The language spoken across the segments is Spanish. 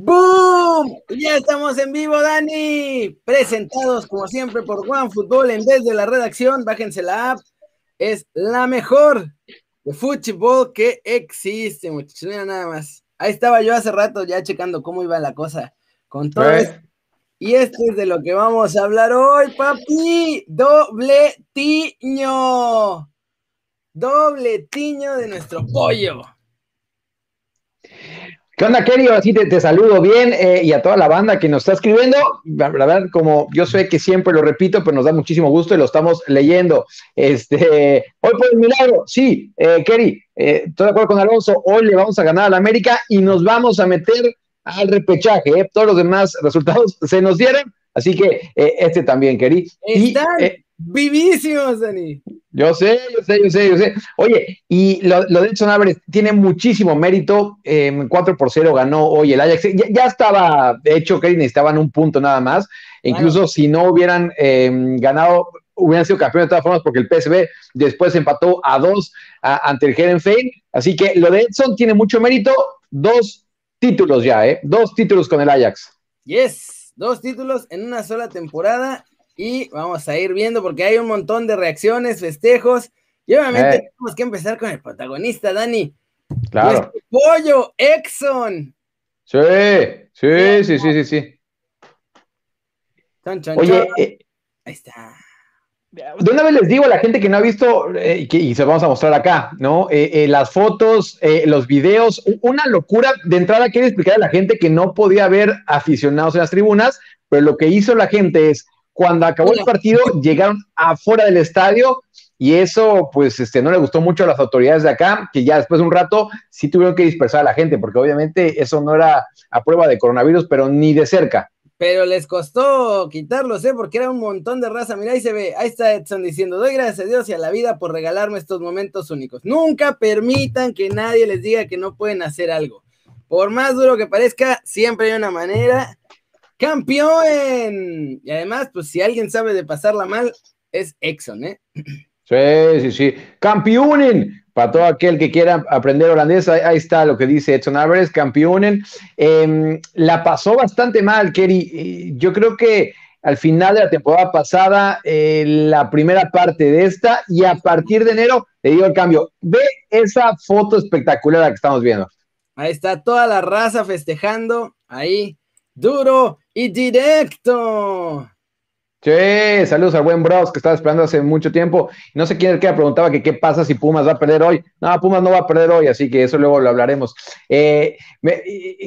¡Boom! Ya estamos en vivo, Dani. Presentados como siempre por Juan Fútbol en vez de la redacción. Bájense la app. Es la mejor de fútbol que existe, muchachos. Mira nada más. Ahí estaba yo hace rato ya checando cómo iba la cosa con todo esto. Y esto es de lo que vamos a hablar hoy, papi. Doble tiño. Doble tiño de nuestro pollo. ¿Qué onda, Kerry? Así te, te saludo bien eh, y a toda la banda que nos está escribiendo. La verdad, como yo sé que siempre lo repito, pero nos da muchísimo gusto y lo estamos leyendo. Este, hoy por el milagro, sí, eh, Kerry, eh, estoy de acuerdo con Alonso. Hoy le vamos a ganar a la América y nos vamos a meter al repechaje. ¿eh? Todos los demás resultados se nos dieron, así que eh, este también, Kerry. Están vivísimos, Dani. Yo sé, yo sé, yo sé, yo sé. Oye, y lo, lo de Edson Álvarez tiene muchísimo mérito. Eh, 4 por 0 ganó hoy el Ajax. Ya, ya estaba hecho que necesitaban un punto nada más. Incluso si no hubieran eh, ganado, hubieran sido campeones de todas formas porque el PSV después empató a dos a, ante el Herenfein. Así que lo de Edson tiene mucho mérito. Dos títulos ya, ¿eh? Dos títulos con el Ajax. Yes, dos títulos en una sola temporada y vamos a ir viendo porque hay un montón de reacciones, festejos y obviamente eh. tenemos que empezar con el protagonista, Dani. Claro. pollo, Exxon. Sí, sí, sí, sí, sí, sí. Chon, chon, Oye, chon. eh, ahí está. De una vez les digo a la gente que no ha visto, eh, y, que, y se vamos a mostrar acá, ¿no? Eh, eh, las fotos, eh, los videos, una locura. De entrada, quiero explicar a la gente que no podía ver aficionados en las tribunas, pero lo que hizo la gente es, cuando acabó el partido, llegaron afuera del estadio y eso, pues, este, no le gustó mucho a las autoridades de acá, que ya después de un rato sí tuvieron que dispersar a la gente, porque obviamente eso no era a prueba de coronavirus, pero ni de cerca. Pero les costó quitarlos, ¿eh? Porque era un montón de raza. Mira, ahí se ve. Ahí está Edson diciendo: Doy gracias a Dios y a la vida por regalarme estos momentos únicos. Nunca permitan que nadie les diga que no pueden hacer algo. Por más duro que parezca, siempre hay una manera. ¡Campeón! Y además, pues si alguien sabe de pasarla mal, es Exxon, ¿eh? Sí, sí, sí. ¡Campeonen! Para todo aquel que quiera aprender holandés, ahí, ahí está lo que dice Edson Álvarez, campeonen. Eh, la pasó bastante mal, Kerry. Yo creo que al final de la temporada pasada, eh, la primera parte de esta, y a partir de enero le dio el cambio. Ve esa foto espectacular que estamos viendo. Ahí está toda la raza festejando, ahí, duro y directo. Sí, saludos al buen Bros que estaba esperando hace mucho tiempo. No sé quién es el que preguntaba que qué pasa si Pumas va a perder hoy. No, Pumas no va a perder hoy, así que eso luego lo hablaremos. Eh, me,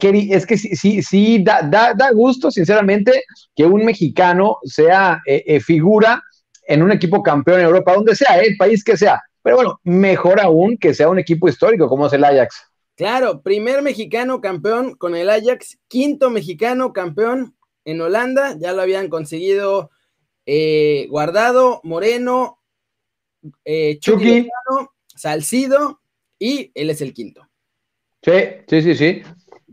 Kerry, es que sí, sí, sí da, da, da, gusto, sinceramente, que un mexicano sea eh, eh, figura en un equipo campeón en Europa, donde sea, el país que sea. Pero bueno, mejor aún que sea un equipo histórico como es el Ajax. Claro, primer mexicano campeón con el Ajax, quinto mexicano campeón en Holanda, ya lo habían conseguido eh, Guardado, Moreno, eh, Chucky, Lozano, Salcido y él es el quinto. Sí, sí, sí, sí.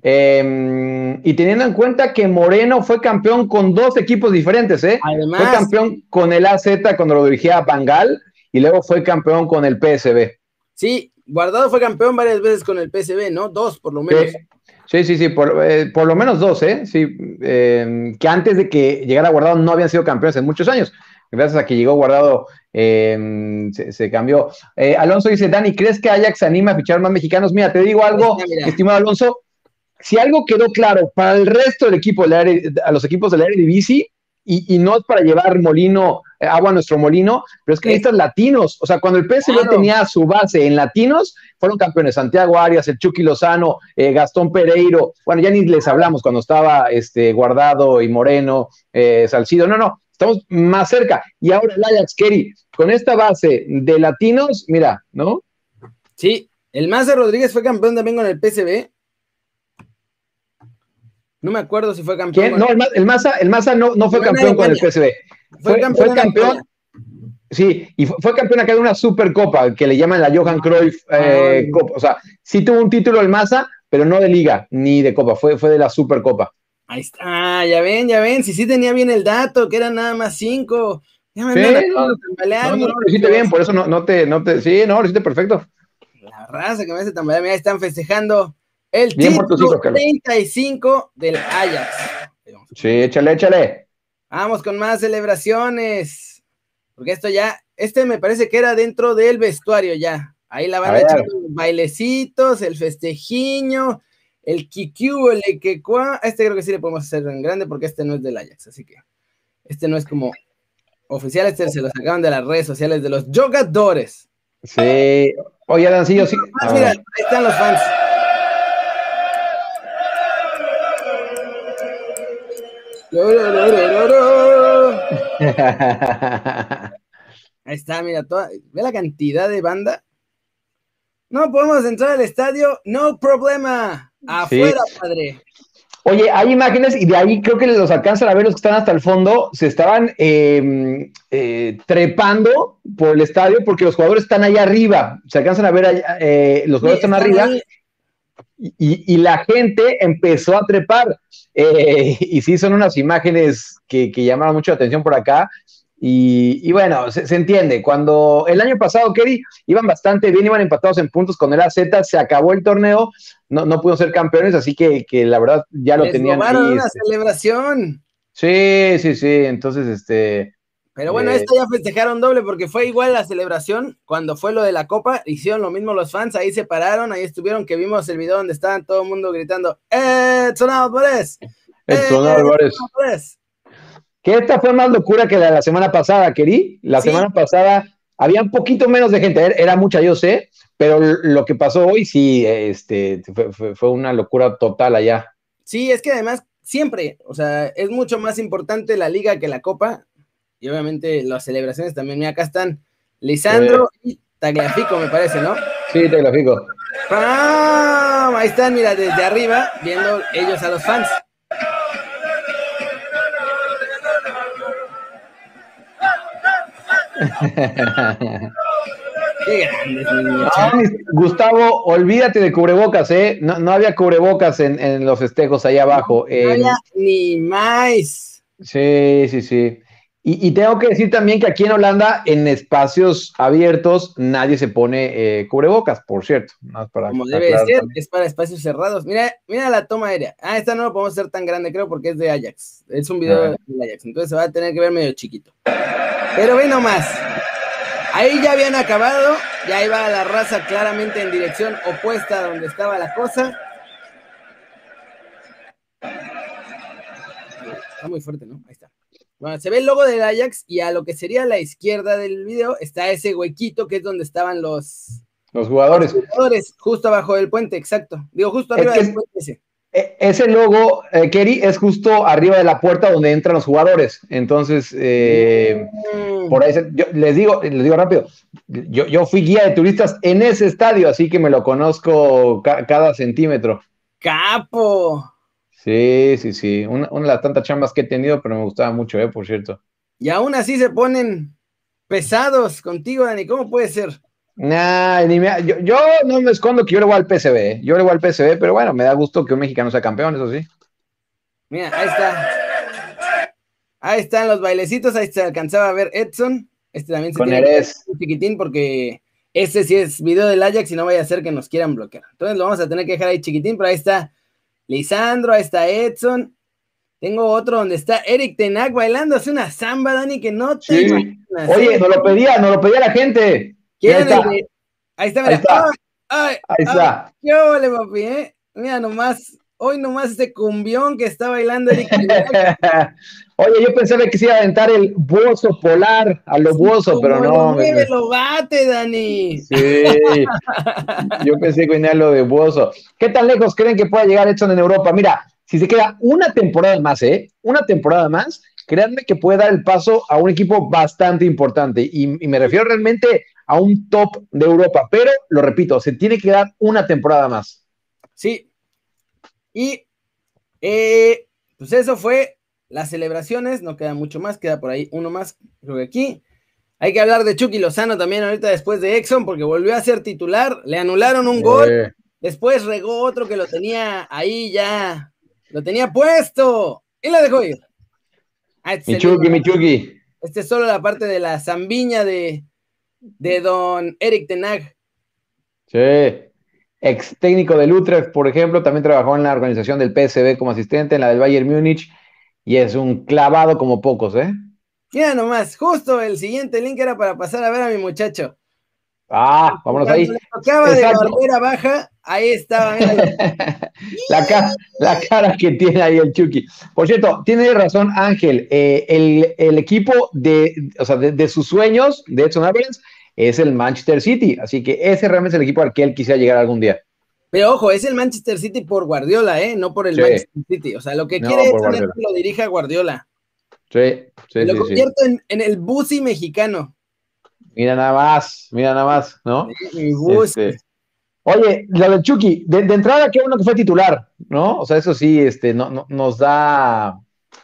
Eh, y teniendo en cuenta que Moreno fue campeón con dos equipos diferentes, ¿eh? Además, fue campeón con el AZ cuando lo dirigía Bangal y luego fue campeón con el PSB. Sí, Guardado fue campeón varias veces con el PSB, ¿no? Dos por lo menos. Sí. Sí, sí, por, eh, por, lo menos dos, ¿eh? Sí, eh, que antes de que llegara Guardado no habían sido campeones en muchos años. Gracias a que llegó Guardado, eh, se, se, cambió. Alonso dice, Dani, ¿crees que Ajax se anima a fichar más mexicanos? Mira, te digo algo, mira, mira. estimado Alonso, si algo quedó claro para el resto del equipo, a los equipos del Eredivisie, y, y no es para llevar molino, agua a nuestro molino, pero es que necesitas latinos. O sea, cuando el PSV claro. tenía su base en latinos, fueron campeones Santiago Arias, el Chucky Lozano, eh, Gastón Pereiro. Bueno, ya ni les hablamos cuando estaba este, Guardado y Moreno, eh, Salcido. No, no, estamos más cerca. Y ahora el Ajax Kerry, con esta base de latinos, mira, ¿no? Sí, el Maza Rodríguez fue campeón también con el PSV. No me acuerdo si fue campeón. ¿Quién? No, el, el Maza, el Maza no, no fue campeón con el PSV. Fue, fue campeón. Fue campeón sí, y fue, fue, campeón acá de una supercopa que le llaman la Johan Cruyff eh, ah, Copa. O sea, sí tuvo un título el Maza, pero no de liga ni de copa, fue, fue de la supercopa. Ahí está, ah, ya ven, ya ven, si sí tenía bien el dato, que eran nada más cinco. Ya me sí, no, no, no, lo hiciste bien, por eso no, no, te, no te, sí, no, lo hiciste perfecto. La raza que me hace tambalear, mira, están festejando El título 35 del Ajax. Sí, échale, échale. Vamos con más celebraciones. Porque esto ya, este me parece que era dentro del vestuario ya. Ahí la van a echar los bailecitos, el festejiño, el kikiu, el equecua. Este creo que sí le podemos hacer en grande porque este no es del Ajax, así que este no es como oficial, este se lo sacaban de las redes sociales de los jugadores. Sí. Oye, Adancillo, sí. Ah, mira, ahí están los fans. Ahí está, mira, toda, ve la cantidad de banda. No podemos entrar al estadio, no problema. Afuera, padre. Oye, hay imágenes y de ahí creo que los alcanzan a ver los que están hasta el fondo, se estaban em, eh, trepando por el estadio porque los jugadores están allá arriba, se alcanzan a ver, allá, eh, los jugadores están, arriba y, la gente empezó a trepar. Eh, y sí, son unas imágenes que, que llamaron mucho la atención por acá. Y, bueno, se, entiende. Cuando el año pasado, Kerry, iban bastante bien, iban empatados en puntos con el AZ, se acabó el torneo, no, no pudieron ser campeones, así que, la verdad ya lo tenían. Ahí, una este. celebración. Sí, sí, sí. Entonces, este. Pero bueno, eh, esto ya festejaron doble porque fue igual la celebración cuando fue lo de la copa, hicieron lo mismo los fans, ahí se pararon, ahí estuvieron, que vimos el video donde estaban todo el mundo gritando, ¡Edson Álvarez! ¡Edson Álvarez! Que esta fue más locura que la, la semana pasada, Keri. La semana pasada había un poquito menos de gente, era mucha, yo sé, pero lo que pasó hoy sí, este, fue, una locura total allá. Sí, es que además siempre, o sea, es mucho más importante la liga que la copa, y obviamente las celebraciones también. Mira, acá están Lisandro y Tagliafico, me parece, ¿no? Sí, Tagliafico. Ahí están, mira, desde arriba, viendo ellos a los fans. Qué grandes, Gustavo, olvídate de cubrebocas, ¿eh? No, había cubrebocas en, los festejos ahí abajo. No, había ni más. Sí, sí, sí. Y, tengo que decir también que aquí en Holanda, en espacios abiertos, nadie se pone eh, cubrebocas, por cierto. Como debe ser, es para espacios cerrados. Mira, mira la toma aérea. Ah, esta no lo podemos hacer tan grande, creo, porque es de Ajax. Es un video ah. de Ajax, entonces se va a tener que ver medio chiquito. Pero ve nomás. Ahí ya habían acabado, ya iba la raza claramente en dirección opuesta a donde estaba la cosa. Está muy fuerte, ¿no? Ahí está. Bueno, se ve el logo del Ajax y a lo que sería la izquierda del video está ese huequito que es donde estaban los, los jugadores. Los jugadores, justo abajo del puente, exacto. Digo, justo arriba del puente ese. E, ese logo, eh, Kerry, es justo arriba de la puerta donde entran los jugadores. Entonces, eh, mm. por ahí yo les digo, les digo rápido, yo, fui guía de turistas en ese estadio, así que me lo conozco cada centímetro. Capo. Sí, sí, sí. Una, de las tantas chambas que he tenido, pero me gustaba mucho, eh, por cierto. Y aún así se ponen pesados contigo, Dani. ¿Cómo puede ser? Nah, ni me, yo, yo, no me escondo que yo le voy al PSV, ¿eh? yo le voy al PSV, pero bueno, me da gusto que un mexicano sea campeón, eso sí. Mira, ahí está. Ahí están los bailecitos, ahí se alcanzaba a ver Edson. Este también se Con tiene un chiquitín porque ese sí es video del Ajax y no vaya a ser que nos quieran bloquear. Entonces lo vamos a tener que dejar ahí chiquitín, pero ahí está Lisandro, ahí está Edson. Tengo otro donde está Eric Tenac bailando, hace una samba, Dani, que no te Oye, no lo pedía, no lo pedía la gente. ¿Quién ahí, está. ahí está, mira. Ahí está. ¿Qué ole, papi? Eh? Mira nomás, hoy nomás este cumbión que está bailando Eric. Oye, yo pensaba que se iba a aventar el buoso polar a lo buoso, pero no. Me lo bate, Dani. Sí. yo pensé que venía lo de buoso. ¿Qué tan lejos creen que pueda llegar Edson en Europa? Mira, si se queda una temporada más, ¿eh? Una temporada más, créanme que puede dar el paso a un equipo bastante importante. Y, me refiero realmente a un top de Europa. Pero, lo repito, se tiene que dar una temporada más. Sí. Y, eh, pues eso fue las celebraciones. No queda mucho más, queda por ahí uno más, creo que aquí. Hay que hablar de Chucky Lozano también ahorita después de Exxon, porque volvió a ser titular. Le anularon un gol. Después regó otro que lo tenía ahí ya. Lo tenía puesto. Y lo dejó ir. Ah, este Michuki, Michuki. Este es solo la parte de la zambiña de, de don Eric Tenag. Sí. Ex técnico del Utrecht, por ejemplo, también trabajó en la organización del PSV como asistente, en la del Bayern Múnich, y es un clavado como pocos, ¿eh? Mira nomás, justo el siguiente link era para pasar a ver a mi muchacho. Ah, vámonos ahí. Acaba de barrera baja, ahí estaba. la, cara, la cara que tiene ahí el Chucky. Por cierto, tiene razón Ángel, eh, el, equipo de, o sea, de, sus sueños de Edson Alvarez es el Manchester City, así que ese realmente es el equipo al que él quisiera llegar algún día. Pero ojo, es el Manchester City por Guardiola, ¿eh? No por el Manchester City. O sea, lo que quiere es que lo dirija Guardiola. Sí, sí, Lo convierto en, en, el Busi mexicano. Mira nada más, mira nada más, ¿no? Este, oye, la de Chucky, de, entrada, qué bueno que fue titular, ¿no? O sea, eso sí, este, no, nos da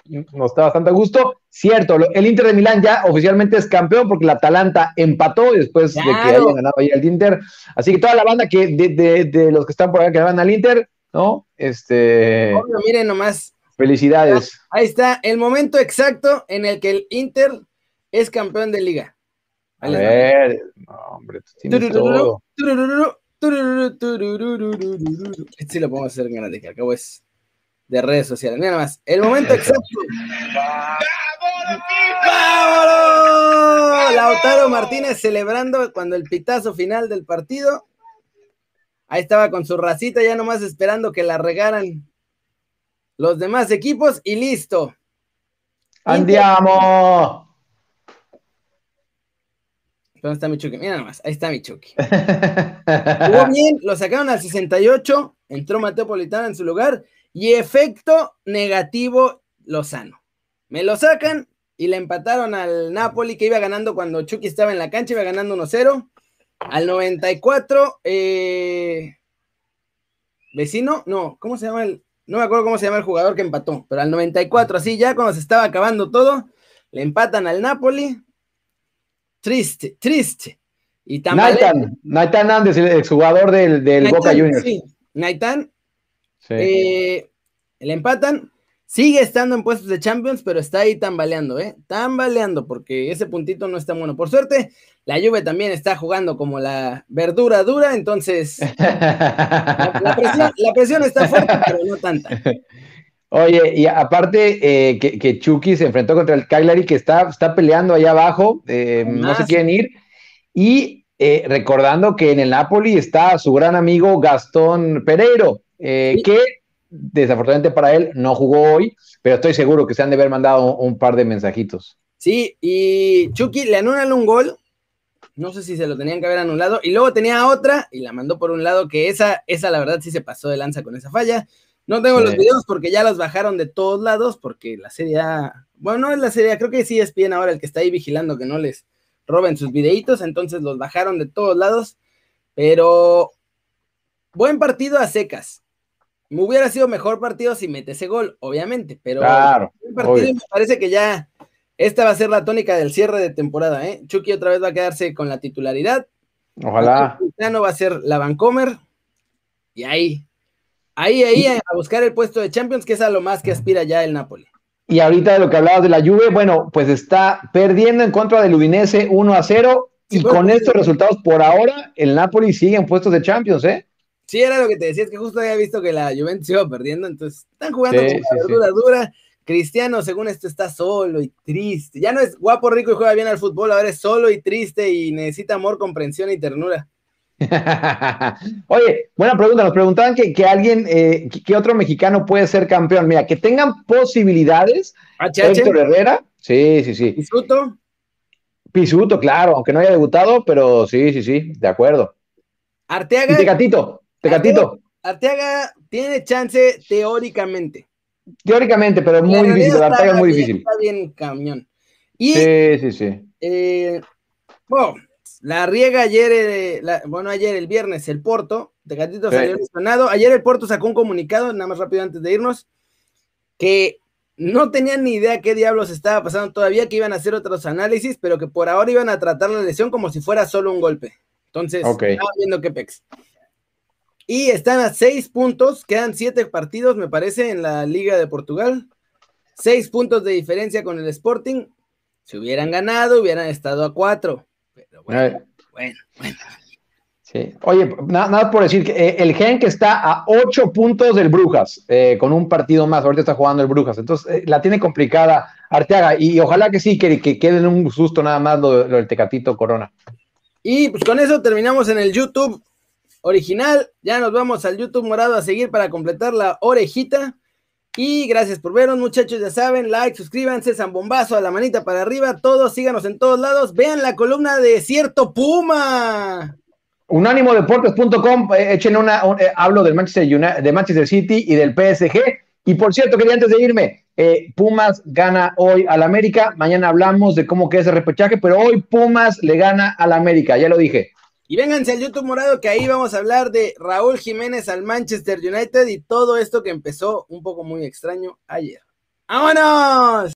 nos da bastante gusto. Cierto, el Inter de Milán ya oficialmente es campeón porque la Atalanta empató después de que hayan ganado ahí el Inter. Así que toda la banda que de, los que están por acá que van al Inter, ¿no? Este. miren nomás. Felicidades. Ahí está el momento exacto en el que el Inter es campeón de liga. A ver, hombre, todo. Este sí lo podemos hacer en de que acabo es de redes sociales. Mira más, el momento exacto. ¡Vámonos! Lautaro Martínez celebrando cuando el pitazo final del partido. Ahí estaba con su racita, ya nomás esperando que la regaran los demás equipos y listo. ¡Andiamo! ¿Dónde está mi Chucky? Mira nomás, ahí está mi Chucky. Jugó bien, lo sacaron al 68, entró Mateo Politano en su lugar y efecto negativo Lozano. Me lo sacan y le empataron al Napoli que iba ganando cuando Chucky estaba en la cancha, iba ganando 1-0. Al 94, eh, vecino, no, ¿cómo se llama el? No me acuerdo cómo se llama el jugador que empató, pero al 94, así ya cuando se estaba acabando todo, le empatan al Napoli, Triste, triste. Y Naitan, Naitan Andes, el exjugador del, del Boca Juniors. Sí, Naitan. Eh, le empatan. Sigue estando en puestos de Champions, pero está ahí tambaleando, ¿eh? Tambaleando, porque ese puntito no está bueno. Por suerte, la Juve también está jugando como la verdura dura, entonces la presión está fuerte, pero no tanta. Oye, y aparte eh, que, Chucky se enfrentó contra el Cagliari que está, está peleando allá abajo, eh, no se quieren ir. Y eh, recordando que en el Napoli está su gran amigo Gastón Pereiro, que desafortunadamente para él no jugó hoy, pero estoy seguro que se han de haber mandado un, par de mensajitos. Sí, y Chucky le anulan un gol, no sé si se lo tenían que haber anulado, y luego tenía otra y la mandó por un lado, que esa, esa la verdad sí se pasó de lanza con esa falla. No tengo los videos porque ya los bajaron de todos lados, porque la serie bueno, no es la serie creo que sí es bien ahora el que está ahí vigilando que no les roben sus videitos, entonces los bajaron de todos lados, pero buen partido a secas. Me hubiera sido mejor partido si mete ese gol, obviamente, pero claro, partido me parece que ya esta va a ser la tónica del cierre de temporada, ¿eh? Chucky otra vez va a quedarse con la titularidad. Ojalá. no va a ser la Vancomer. Y ahí, Ahí, ahí, a buscar el puesto de Champions, que es a lo más que aspira ya el Napoli. Y ahorita de lo que hablabas de la Juve, bueno, pues está perdiendo en contra del Udinese 1 a 0 y con estos resultados por ahora el Napoli sigue en puestos de Champions, ¿eh? Sí, era lo que te decía, es que justo había visto que la Juventus iba perdiendo, entonces están jugando con una verdura dura. Cristiano, según esto, está solo y triste. Ya no es guapo, rico y juega bien al fútbol, ahora es solo y triste y necesita amor, comprensión y ternura. Oye, buena pregunta. Nos preguntaban que, alguien, eh, que, otro mexicano puede ser campeón. Mira, que tengan posibilidades. Héctor Herrera. Sí, sí, sí. Pisuto. Pisuto, claro, aunque no haya debutado, pero sí, sí, sí, de acuerdo. Arteaga. Y Tecatito, Tecatito. Arteaga, tiene chance teóricamente. Teóricamente, pero muy difícil. Arteaga es muy difícil. Está bien, camión. Y, sí, sí, sí. Eh, bueno, la riega ayer, eh, bueno, ayer el viernes, el Porto, Tecatito salió lesionado. Ayer el Porto sacó un comunicado, nada más rápido antes de irnos, que no tenían ni idea qué diablos estaba pasando todavía, que iban a hacer otros análisis, pero que por ahora iban a tratar la lesión como si fuera solo un golpe. Entonces, okay. viendo qué pex. Y están a seis puntos, quedan siete partidos, me parece, en la Liga de Portugal. Seis puntos de diferencia con el Sporting. Si hubieran ganado, hubieran estado a cuatro. Pero bueno, bueno, bueno. Sí. Oye, nada, por decir que eh, el Gen que está a ocho puntos del Brujas, eh, con un partido más, ahorita está jugando el Brujas, entonces eh, la tiene complicada Arteaga, y, ojalá que sí, que, que quede en un susto nada más lo, del Tecatito Corona. Y pues con eso terminamos en el YouTube original, ya nos vamos al YouTube morado a seguir para completar la orejita. Y gracias por vernos, muchachos. Ya saben, like, suscríbanse, zambombazo a la manita para arriba. Todos síganos en todos lados. Vean la columna de Cierto Puma. Unánimodeportes.com, eh, echen una, eh, hablo del Manchester, de Manchester City y del PSG. Y por cierto, quería antes de irme, eh, Pumas gana hoy al América. Mañana hablamos de cómo queda ese repechaje, pero hoy Pumas le gana al América, ya lo dije. Y vénganse al YouTube morado que ahí vamos a hablar de Raúl Jiménez al Manchester United y todo esto que empezó un poco muy extraño ayer. ¡Vámonos!